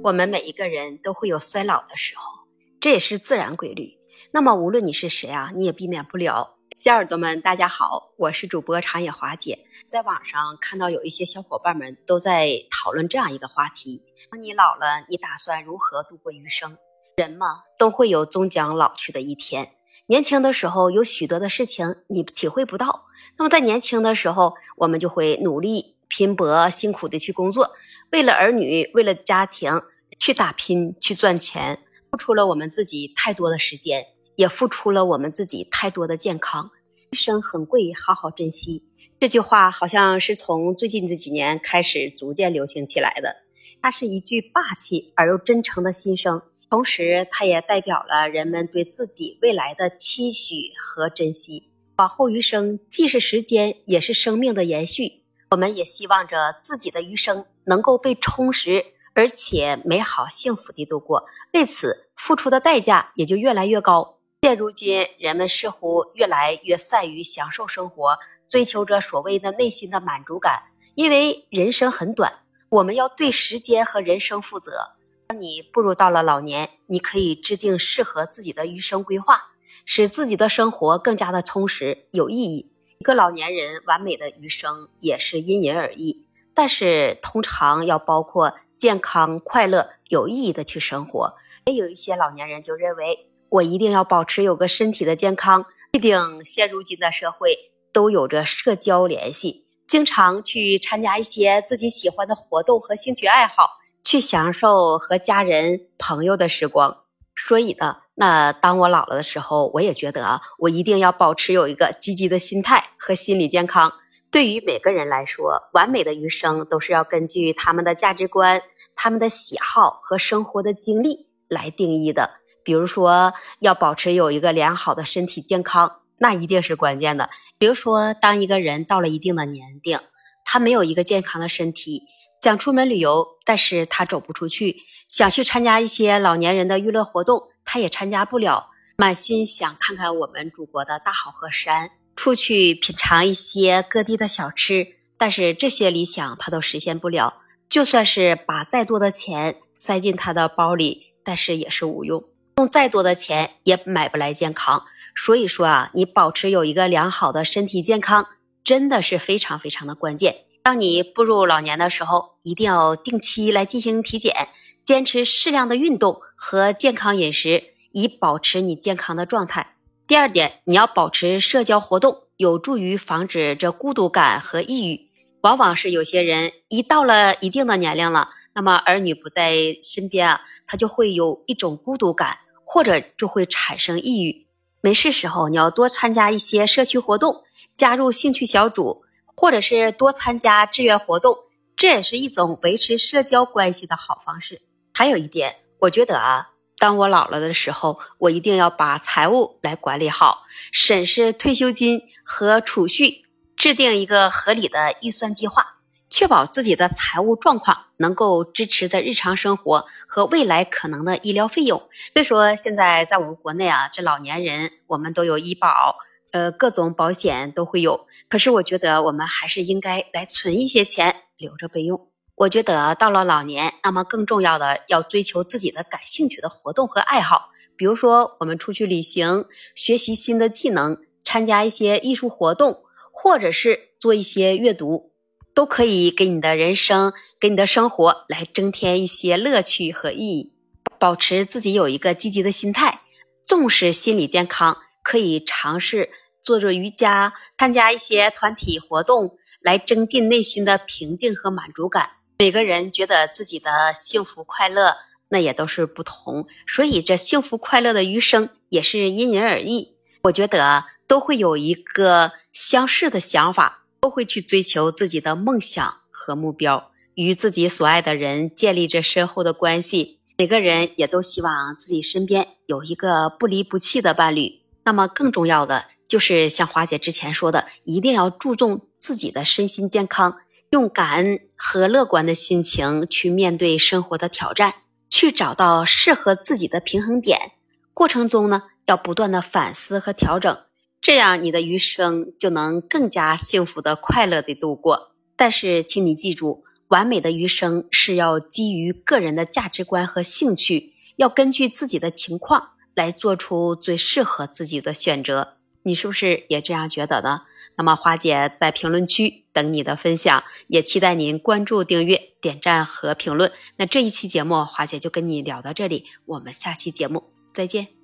我们每一个人都会有衰老的时候，这也是自然规律。那么无论你是谁啊，你也避免不了。小耳朵们，大家好，我是主播长野华姐。在网上看到有一些小伙伴们都在讨论这样一个话题：当你老了，你打算如何度过余生？人嘛，都会有终将老去的一天。年轻的时候有许多的事情你体会不到，那么在年轻的时候，我们就会努力。拼搏辛苦的去工作，为了儿女，为了家庭去打拼去赚钱，付出了我们自己太多的时间，也付出了我们自己太多的健康。一生很贵，好好珍惜。这句话好像是从最近这几年开始逐渐流行起来的。它是一句霸气而又真诚的心声，同时它也代表了人们对自己未来的期许和珍惜。往后余生，既是时间，也是生命的延续。我们也希望着自己的余生能够被充实，而且美好幸福地度过。为此付出的代价也就越来越高。现如今，人们似乎越来越善于享受生活，追求着所谓的内心的满足感。因为人生很短，我们要对时间和人生负责。当你步入到了老年，你可以制定适合自己的余生规划，使自己的生活更加的充实有意义。一个老年人完美的余生也是因人而异，但是通常要包括健康、快乐、有意义的去生活。也有一些老年人就认为，我一定要保持有个身体的健康。必定现如今的社会都有着社交联系，经常去参加一些自己喜欢的活动和兴趣爱好，去享受和家人朋友的时光。所以呢。那当我老了的时候，我也觉得，我一定要保持有一个积极的心态和心理健康。对于每个人来说，完美的余生都是要根据他们的价值观、他们的喜好和生活的经历来定义的。比如说，要保持有一个良好的身体健康，那一定是关键的。比如说，当一个人到了一定的年龄，他没有一个健康的身体，想出门旅游，但是他走不出去；想去参加一些老年人的娱乐活动。他也参加不了，满心想看看我们祖国的大好河山，出去品尝一些各地的小吃，但是这些理想他都实现不了。就算是把再多的钱塞进他的包里，但是也是无用，用再多的钱也买不来健康。所以说啊，你保持有一个良好的身体健康，真的是非常非常的关键。当你步入老年的时候，一定要定期来进行体检。坚持适量的运动和健康饮食，以保持你健康的状态。第二点，你要保持社交活动，有助于防止这孤独感和抑郁。往往是有些人一到了一定的年龄了，那么儿女不在身边啊，他就会有一种孤独感，或者就会产生抑郁。没事时候，你要多参加一些社区活动，加入兴趣小组，或者是多参加志愿活动，这也是一种维持社交关系的好方式。还有一点，我觉得啊，当我老了的时候，我一定要把财务来管理好，审视退休金和储蓄，制定一个合理的预算计划，确保自己的财务状况能够支持着日常生活和未来可能的医疗费用。所以说，现在在我们国内啊，这老年人我们都有医保，呃，各种保险都会有。可是我觉得我们还是应该来存一些钱，留着备用。我觉得到了老年，那么更重要的要追求自己的感兴趣的活动和爱好，比如说我们出去旅行，学习新的技能，参加一些艺术活动，或者是做一些阅读，都可以给你的人生、给你的生活来增添一些乐趣和意义。保持自己有一个积极的心态，重视心理健康，可以尝试做做瑜伽，参加一些团体活动，来增进内心的平静和满足感。每个人觉得自己的幸福快乐，那也都是不同，所以这幸福快乐的余生也是因人而异。我觉得都会有一个相似的想法，都会去追求自己的梦想和目标，与自己所爱的人建立着深厚的关系。每个人也都希望自己身边有一个不离不弃的伴侣。那么更重要的就是像华姐之前说的，一定要注重自己的身心健康。用感恩和乐观的心情去面对生活的挑战，去找到适合自己的平衡点。过程中呢，要不断的反思和调整，这样你的余生就能更加幸福的、快乐的度过。但是，请你记住，完美的余生是要基于个人的价值观和兴趣，要根据自己的情况来做出最适合自己的选择。你是不是也这样觉得呢？那么花姐在评论区等你的分享，也期待您关注、订阅、点赞和评论。那这一期节目，花姐就跟你聊到这里，我们下期节目再见。